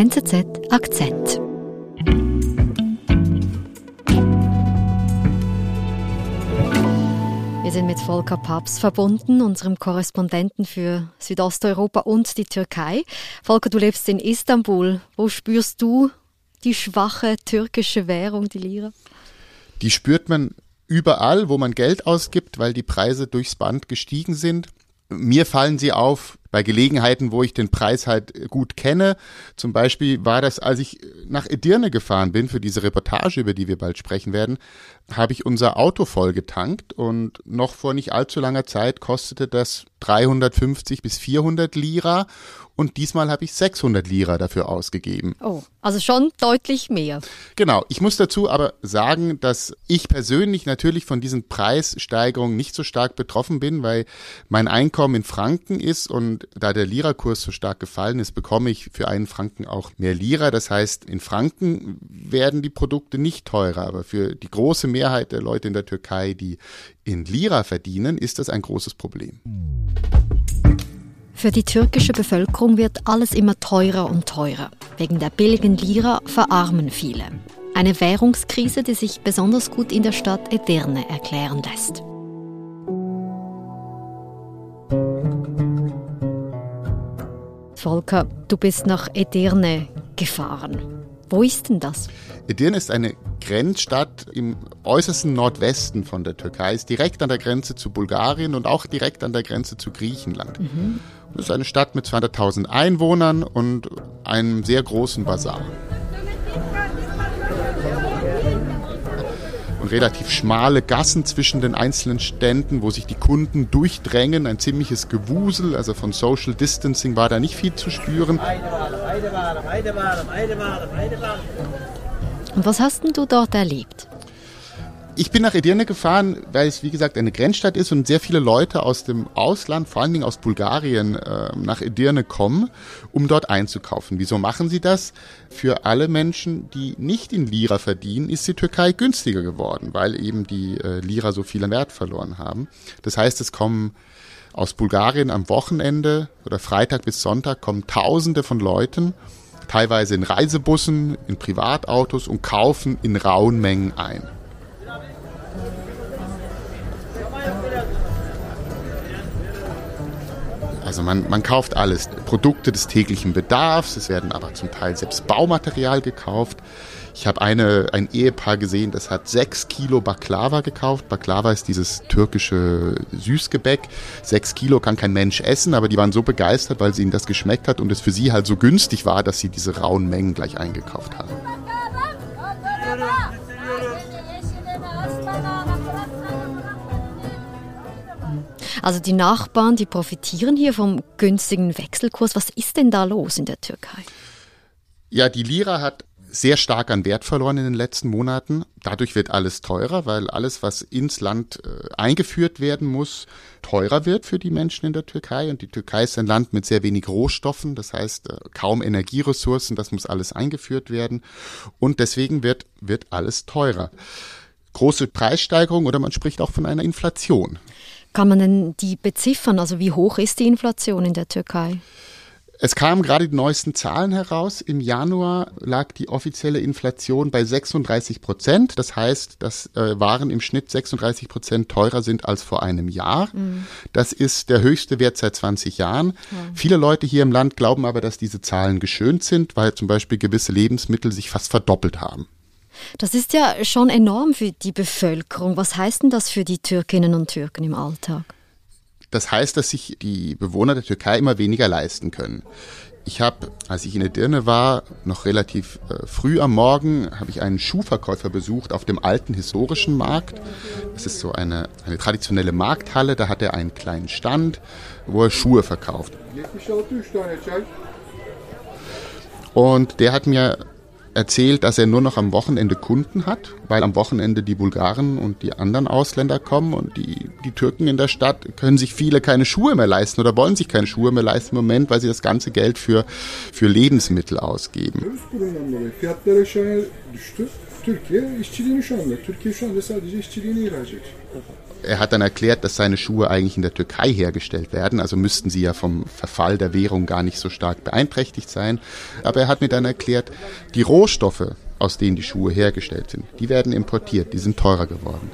NZZ Akzent. Wir sind mit Volker Paps verbunden, unserem Korrespondenten für Südosteuropa und die Türkei. Volker, du lebst in Istanbul. Wo spürst du die schwache türkische Währung, die Lira? Die spürt man überall, wo man Geld ausgibt, weil die Preise durchs Band gestiegen sind. Mir fallen sie auf bei Gelegenheiten, wo ich den Preis halt gut kenne. Zum Beispiel war das, als ich nach Edirne gefahren bin für diese Reportage, über die wir bald sprechen werden, habe ich unser Auto voll getankt und noch vor nicht allzu langer Zeit kostete das 350 bis 400 Lira und diesmal habe ich 600 Lira dafür ausgegeben. Oh, also schon deutlich mehr. Genau, ich muss dazu aber sagen, dass ich persönlich natürlich von diesen Preissteigerungen nicht so stark betroffen bin, weil mein Einkommen in Franken ist und da der Lira-Kurs so stark gefallen ist, bekomme ich für einen Franken auch mehr Lira. Das heißt, in Franken werden die Produkte nicht teurer, aber für die große Mehrheit der Leute in der Türkei, die in Lira verdienen, ist das ein großes Problem. Für die türkische Bevölkerung wird alles immer teurer und teurer. Wegen der billigen Lira verarmen viele. Eine Währungskrise, die sich besonders gut in der Stadt Edirne erklären lässt. Volker, du bist nach Edirne gefahren. Wo ist denn das? Edirne ist eine Grenzstadt im äußersten Nordwesten von der Türkei, ist direkt an der Grenze zu Bulgarien und auch direkt an der Grenze zu Griechenland. Mhm. Das ist eine Stadt mit 200.000 Einwohnern und einem sehr großen Bazar. Relativ schmale Gassen zwischen den einzelnen Ständen, wo sich die Kunden durchdrängen, ein ziemliches Gewusel, also von Social Distancing war da nicht viel zu spüren. Und was hast denn du dort erlebt? Ich bin nach Edirne gefahren, weil es wie gesagt eine Grenzstadt ist und sehr viele Leute aus dem Ausland, vor allen Dingen aus Bulgarien, äh, nach Edirne kommen, um dort einzukaufen. Wieso machen sie das? Für alle Menschen, die nicht in Lira verdienen, ist die Türkei günstiger geworden, weil eben die äh, Lira so viel an Wert verloren haben. Das heißt, es kommen aus Bulgarien am Wochenende oder Freitag bis Sonntag kommen Tausende von Leuten, teilweise in Reisebussen, in Privatautos und kaufen in rauen Mengen ein. Also man, man kauft alles. Produkte des täglichen Bedarfs, es werden aber zum Teil selbst Baumaterial gekauft. Ich habe eine, ein Ehepaar gesehen, das hat sechs Kilo Baklava gekauft. Baklava ist dieses türkische Süßgebäck. Sechs Kilo kann kein Mensch essen, aber die waren so begeistert, weil sie ihnen das geschmeckt hat und es für sie halt so günstig war, dass sie diese rauen Mengen gleich eingekauft haben. Also die Nachbarn, die profitieren hier vom günstigen Wechselkurs. Was ist denn da los in der Türkei? Ja, die Lira hat sehr stark an Wert verloren in den letzten Monaten. Dadurch wird alles teurer, weil alles, was ins Land äh, eingeführt werden muss, teurer wird für die Menschen in der Türkei. Und die Türkei ist ein Land mit sehr wenig Rohstoffen, das heißt äh, kaum Energieressourcen, das muss alles eingeführt werden. Und deswegen wird, wird alles teurer. Große Preissteigerung oder man spricht auch von einer Inflation. Kann man denn die beziffern? Also wie hoch ist die Inflation in der Türkei? Es kamen gerade die neuesten Zahlen heraus. Im Januar lag die offizielle Inflation bei 36 Prozent. Das heißt, dass äh, Waren im Schnitt 36 Prozent teurer sind als vor einem Jahr. Mhm. Das ist der höchste Wert seit 20 Jahren. Ja. Viele Leute hier im Land glauben aber, dass diese Zahlen geschönt sind, weil zum Beispiel gewisse Lebensmittel sich fast verdoppelt haben. Das ist ja schon enorm für die Bevölkerung. Was heißt denn das für die Türkinnen und Türken im Alltag? Das heißt, dass sich die Bewohner der Türkei immer weniger leisten können. Ich habe, als ich in der Dirne war, noch relativ äh, früh am Morgen, habe ich einen Schuhverkäufer besucht auf dem alten historischen Markt. Das ist so eine, eine traditionelle Markthalle. Da hat er einen kleinen Stand, wo er Schuhe verkauft. Und der hat mir erzählt, dass er nur noch am Wochenende Kunden hat, weil am Wochenende die Bulgaren und die anderen Ausländer kommen und die, die Türken in der Stadt können sich viele keine Schuhe mehr leisten oder wollen sich keine Schuhe mehr leisten im Moment, weil sie das ganze Geld für, für Lebensmittel ausgeben. Er hat dann erklärt, dass seine Schuhe eigentlich in der Türkei hergestellt werden, also müssten sie ja vom Verfall der Währung gar nicht so stark beeinträchtigt sein. Aber er hat mir dann erklärt, die Rohstoffe, aus denen die Schuhe hergestellt sind, die werden importiert, die sind teurer geworden.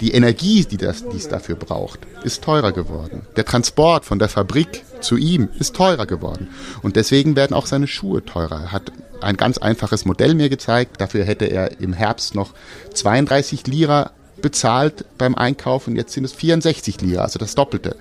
Die Energie, die, das, die es dafür braucht, ist teurer geworden. Der Transport von der Fabrik zu ihm ist teurer geworden. Und deswegen werden auch seine Schuhe teurer. Er hat ein ganz einfaches Modell mir gezeigt. Dafür hätte er im Herbst noch 32 Lira bezahlt beim Einkauf und jetzt sind es 64 Lira, also das Doppelte.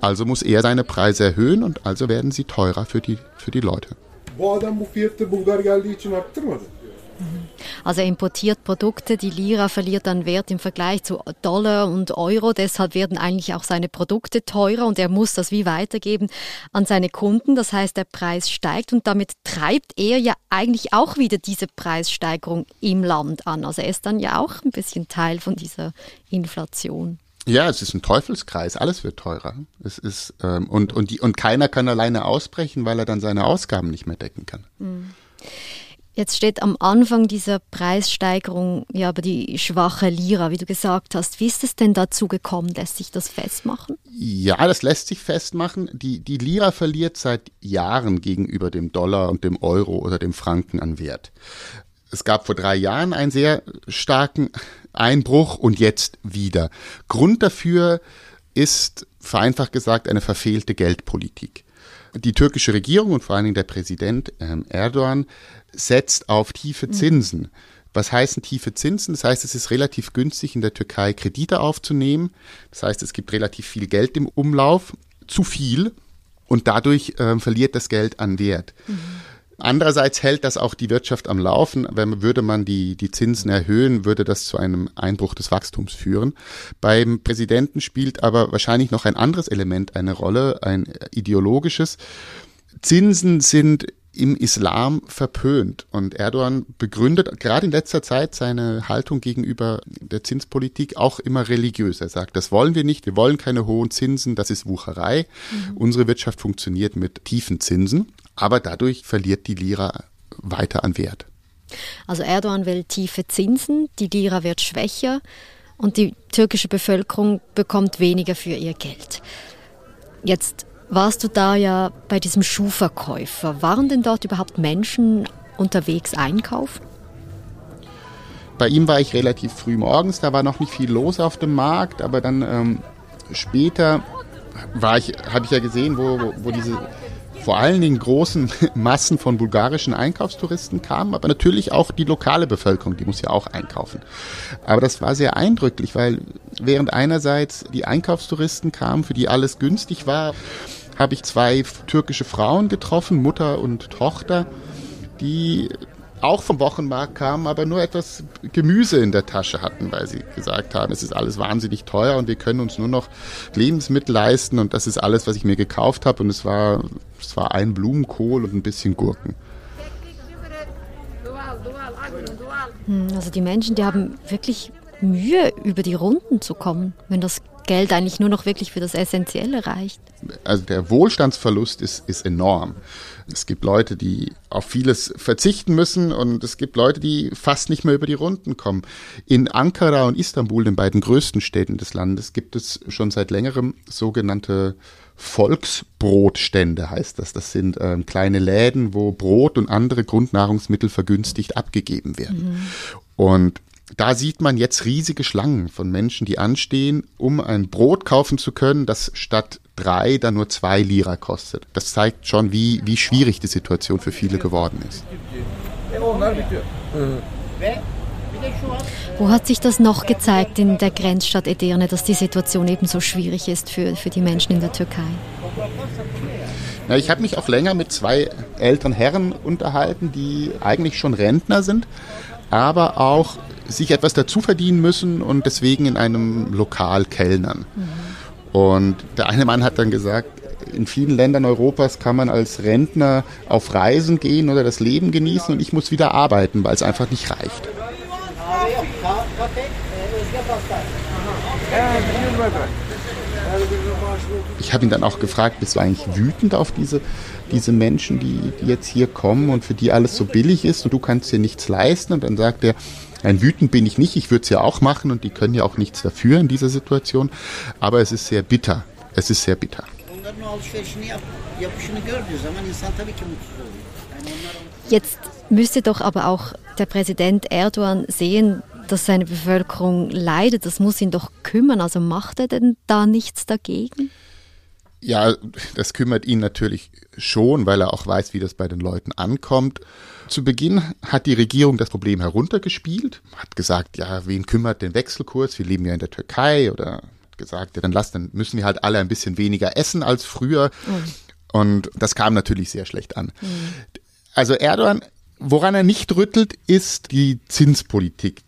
Also muss er seine Preise erhöhen und also werden sie teurer für die, für die Leute. Bu adam bu fiyatı Bulgar geldiği için arttırmadı. Also er importiert Produkte, die Lira verliert an Wert im Vergleich zu Dollar und Euro, deshalb werden eigentlich auch seine Produkte teurer und er muss das wie weitergeben an seine Kunden. Das heißt, der Preis steigt und damit treibt er ja eigentlich auch wieder diese Preissteigerung im Land an. Also er ist dann ja auch ein bisschen Teil von dieser Inflation. Ja, es ist ein Teufelskreis, alles wird teurer. Es ist, ähm, und, und, die, und keiner kann alleine ausbrechen, weil er dann seine Ausgaben nicht mehr decken kann. Mhm. Jetzt steht am Anfang dieser Preissteigerung ja aber die schwache Lira, wie du gesagt hast. Wie ist es denn dazu gekommen? Lässt sich das festmachen? Ja, das lässt sich festmachen. Die, die Lira verliert seit Jahren gegenüber dem Dollar und dem Euro oder dem Franken an Wert. Es gab vor drei Jahren einen sehr starken Einbruch und jetzt wieder. Grund dafür ist vereinfacht gesagt eine verfehlte Geldpolitik. Die türkische Regierung und vor allen Dingen der Präsident ähm, Erdogan setzt auf tiefe Zinsen. Was heißen tiefe Zinsen? Das heißt, es ist relativ günstig in der Türkei Kredite aufzunehmen. Das heißt, es gibt relativ viel Geld im Umlauf, zu viel und dadurch äh, verliert das Geld an Wert. Mhm. Andererseits hält das auch die Wirtschaft am Laufen. Wenn, würde man die, die Zinsen erhöhen, würde das zu einem Einbruch des Wachstums führen. Beim Präsidenten spielt aber wahrscheinlich noch ein anderes Element eine Rolle, ein ideologisches. Zinsen sind im Islam verpönt. Und Erdogan begründet gerade in letzter Zeit seine Haltung gegenüber der Zinspolitik auch immer religiös. Er sagt, das wollen wir nicht, wir wollen keine hohen Zinsen, das ist Wucherei. Mhm. Unsere Wirtschaft funktioniert mit tiefen Zinsen, aber dadurch verliert die Lira weiter an Wert. Also Erdogan will tiefe Zinsen, die Lira wird schwächer und die türkische Bevölkerung bekommt weniger für ihr Geld. Jetzt warst du da ja bei diesem Schuhverkäufer. Waren denn dort überhaupt Menschen unterwegs einkaufen? Bei ihm war ich relativ früh morgens, da war noch nicht viel los auf dem Markt, aber dann ähm, später war ich, habe ich ja gesehen, wo, wo, wo diese vor allen Dingen großen Massen von bulgarischen Einkaufstouristen kamen, aber natürlich auch die lokale Bevölkerung, die muss ja auch einkaufen. Aber das war sehr eindrücklich, weil während einerseits die Einkaufstouristen kamen, für die alles günstig war, habe ich zwei türkische Frauen getroffen, Mutter und Tochter, die auch vom Wochenmarkt kamen, aber nur etwas Gemüse in der Tasche hatten, weil sie gesagt haben, es ist alles wahnsinnig teuer und wir können uns nur noch Lebensmittel leisten und das ist alles, was ich mir gekauft habe und es war, es war ein Blumenkohl und ein bisschen Gurken. Hm, also die Menschen, die haben wirklich Mühe, über die Runden zu kommen, wenn das Geld eigentlich nur noch wirklich für das Essentielle reicht. Also der Wohlstandsverlust ist, ist enorm. Es gibt Leute, die auf vieles verzichten müssen und es gibt Leute, die fast nicht mehr über die Runden kommen. In Ankara und Istanbul, den beiden größten Städten des Landes, gibt es schon seit längerem sogenannte Volksbrotstände heißt das. Das sind ähm, kleine Läden, wo Brot und andere Grundnahrungsmittel vergünstigt abgegeben werden. Mhm. Und da sieht man jetzt riesige Schlangen von Menschen, die anstehen, um ein Brot kaufen zu können, das statt drei dann nur zwei Lira kostet. Das zeigt schon, wie, wie schwierig die Situation für viele geworden ist. Wo hat sich das noch gezeigt in der Grenzstadt Edirne, dass die Situation eben so schwierig ist für, für die Menschen in der Türkei? Na, ich habe mich auch länger mit zwei älteren Herren unterhalten, die eigentlich schon Rentner sind, aber auch sich etwas dazu verdienen müssen und deswegen in einem Lokal kellnern. Mhm. Und der eine Mann hat dann gesagt, in vielen Ländern Europas kann man als Rentner auf Reisen gehen oder das Leben genießen und ich muss wieder arbeiten, weil es einfach nicht reicht. Ich habe ihn dann auch gefragt, bist du eigentlich wütend auf diese, diese Menschen, die, die jetzt hier kommen und für die alles so billig ist und du kannst dir nichts leisten? Und dann sagt er, Nein, wütend bin ich nicht. Ich würde es ja auch machen und die können ja auch nichts dafür in dieser Situation. Aber es ist sehr bitter. Es ist sehr bitter. Jetzt müsste doch aber auch der Präsident Erdogan sehen, dass seine Bevölkerung leidet. Das muss ihn doch kümmern. Also macht er denn da nichts dagegen? Ja, das kümmert ihn natürlich schon, weil er auch weiß, wie das bei den Leuten ankommt. Zu Beginn hat die Regierung das Problem heruntergespielt, hat gesagt, ja, wen kümmert den Wechselkurs? Wir leben ja in der Türkei oder gesagt, ja, dann lass, dann müssen wir halt alle ein bisschen weniger essen als früher. Mhm. Und das kam natürlich sehr schlecht an. Mhm. Also Erdogan, woran er nicht rüttelt, ist die Zinspolitik.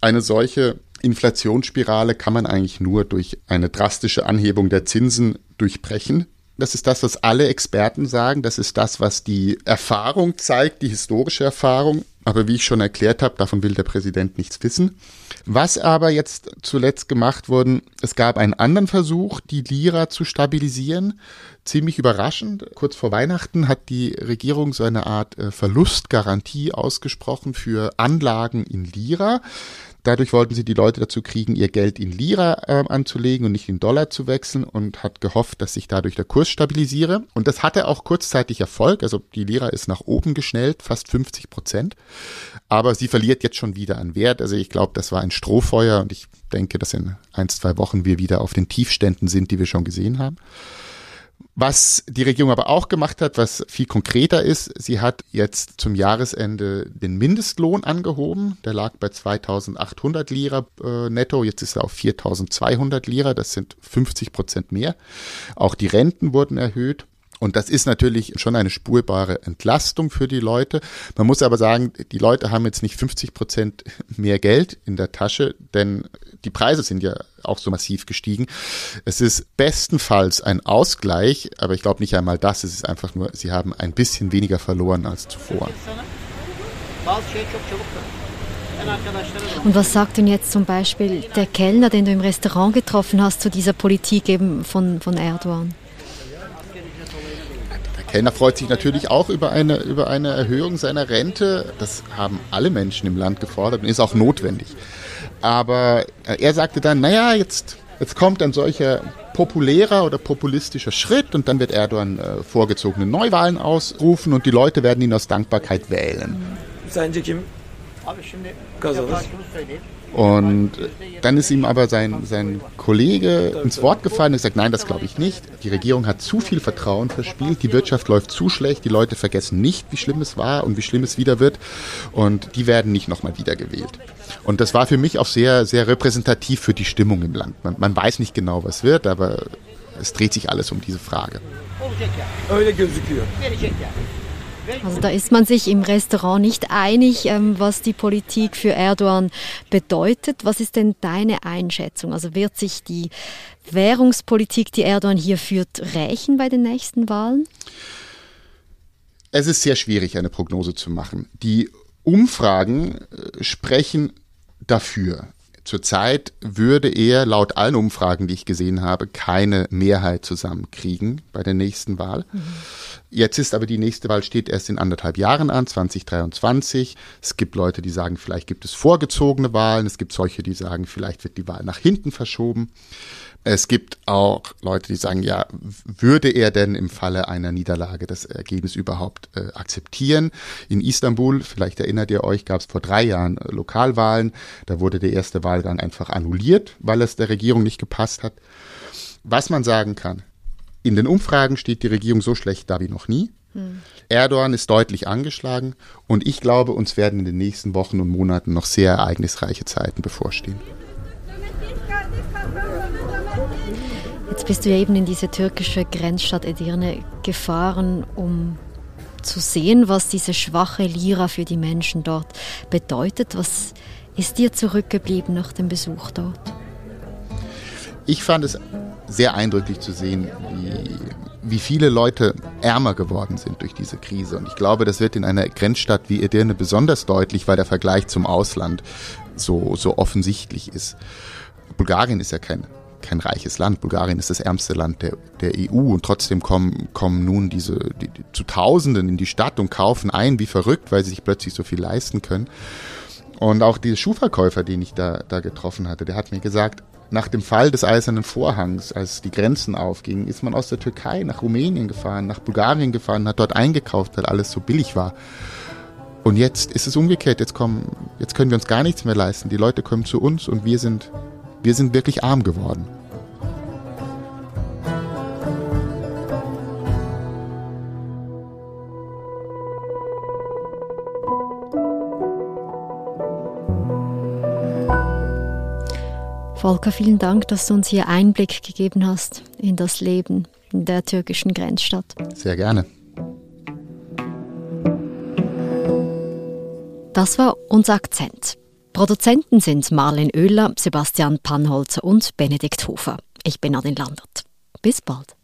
Eine solche Inflationsspirale kann man eigentlich nur durch eine drastische Anhebung der Zinsen durchbrechen. Das ist das, was alle Experten sagen. Das ist das, was die Erfahrung zeigt, die historische Erfahrung. Aber wie ich schon erklärt habe, davon will der Präsident nichts wissen. Was aber jetzt zuletzt gemacht wurde, es gab einen anderen Versuch, die Lira zu stabilisieren. Ziemlich überraschend. Kurz vor Weihnachten hat die Regierung so eine Art äh, Verlustgarantie ausgesprochen für Anlagen in Lira. Dadurch wollten sie die Leute dazu kriegen, ihr Geld in Lira äh, anzulegen und nicht in Dollar zu wechseln und hat gehofft, dass sich dadurch der Kurs stabilisiere. Und das hatte auch kurzzeitig Erfolg. Also die Lira ist nach oben geschnellt, fast 50 Prozent. Aber sie verliert jetzt schon wieder an Wert. Also ich glaube, das war ein Strohfeuer und ich denke, dass in ein, zwei Wochen wir wieder auf den Tiefständen sind, die wir schon gesehen haben. Was die Regierung aber auch gemacht hat, was viel konkreter ist, sie hat jetzt zum Jahresende den Mindestlohn angehoben. Der lag bei 2800 Lira äh, netto, jetzt ist er auf 4200 Lira, das sind 50 Prozent mehr. Auch die Renten wurden erhöht. Und das ist natürlich schon eine spurbare Entlastung für die Leute. Man muss aber sagen, die Leute haben jetzt nicht 50 Prozent mehr Geld in der Tasche, denn die Preise sind ja auch so massiv gestiegen. Es ist bestenfalls ein Ausgleich, aber ich glaube nicht einmal das. Es ist einfach nur, sie haben ein bisschen weniger verloren als zuvor. Und was sagt denn jetzt zum Beispiel der Kellner, den du im Restaurant getroffen hast, zu dieser Politik eben von, von Erdogan? Kellner freut sich natürlich auch über eine, über eine Erhöhung seiner Rente. Das haben alle Menschen im Land gefordert und ist auch notwendig. Aber äh, er sagte dann, naja, jetzt, jetzt kommt ein solcher populärer oder populistischer Schritt und dann wird Erdogan äh, vorgezogene Neuwahlen ausrufen und die Leute werden ihn aus Dankbarkeit wählen. Sence kim kazanır? Und dann ist ihm aber sein, sein Kollege ins Wort gefallen und gesagt, nein, das glaube ich nicht. Die Regierung hat zu viel Vertrauen verspielt, die Wirtschaft läuft zu schlecht, die Leute vergessen nicht, wie schlimm es war und wie schlimm es wieder wird und die werden nicht nochmal wiedergewählt. Und das war für mich auch sehr, sehr repräsentativ für die Stimmung im Land. Man, man weiß nicht genau, was wird, aber es dreht sich alles um diese Frage. Öyle gözüküyor. Also da ist man sich im Restaurant nicht einig, ähm, was die Politik für Erdogan bedeutet. Was ist denn deine Einschätzung? Also wird sich die Währungspolitik, die Erdogan hier führt, rächen bei den nächsten Wahlen? Es ist sehr schwierig, eine Prognose zu machen. Die Umfragen äh, sprechen dafür. Zurzeit würde er laut allen Umfragen, die ich gesehen habe, keine Mehrheit zusammenkriegen bei der nächsten Wahl. Mhm. Jetzt ist aber die nächste Wahl steht erst in anderthalb Jahren an, 2023. Es gibt Leute, die sagen, vielleicht gibt es vorgezogene Wahlen. Es gibt solche, die sagen, vielleicht wird die Wahl nach hinten verschoben. Es gibt auch Leute, die sagen, ja, würde er denn im Falle einer Niederlage das Ergebnis überhaupt äh, akzeptieren? In Istanbul, vielleicht erinnert ihr euch, gab es vor drei Jahren äh, Lokalwahlen. Da wurde der erste Wahlgang einfach annulliert, weil es der Regierung nicht gepasst hat. Was man sagen kann, in den Umfragen steht die Regierung so schlecht da wie noch nie. Hm. Erdogan ist deutlich angeschlagen und ich glaube, uns werden in den nächsten Wochen und Monaten noch sehr ereignisreiche Zeiten bevorstehen. Jetzt bist du ja eben in diese türkische Grenzstadt Edirne gefahren, um zu sehen, was diese schwache Lira für die Menschen dort bedeutet. Was ist dir zurückgeblieben nach dem Besuch dort? Ich fand es sehr eindrücklich zu sehen, wie, wie viele Leute ärmer geworden sind durch diese Krise. Und ich glaube, das wird in einer Grenzstadt wie Edirne besonders deutlich, weil der Vergleich zum Ausland so, so offensichtlich ist. Bulgarien ist ja kein, kein reiches Land. Bulgarien ist das ärmste Land der, der EU und trotzdem kommen, kommen nun diese die, die, zu Tausenden in die Stadt und kaufen ein wie verrückt, weil sie sich plötzlich so viel leisten können. Und auch der Schuhverkäufer, den ich da, da getroffen hatte, der hat mir gesagt, nach dem Fall des Eisernen Vorhangs, als die Grenzen aufgingen, ist man aus der Türkei nach Rumänien gefahren, nach Bulgarien gefahren, hat dort eingekauft, weil alles so billig war. Und jetzt ist es umgekehrt. Jetzt kommen, jetzt können wir uns gar nichts mehr leisten. Die Leute kommen zu uns und wir sind, wir sind wirklich arm geworden. Volker, vielen Dank, dass du uns hier Einblick gegeben hast in das Leben in der türkischen Grenzstadt. Sehr gerne. Das war unser Akzent. Produzenten sind Marlen Oehler, Sebastian Pannholzer und Benedikt Hofer. Ich bin Adin Landert. Bis bald.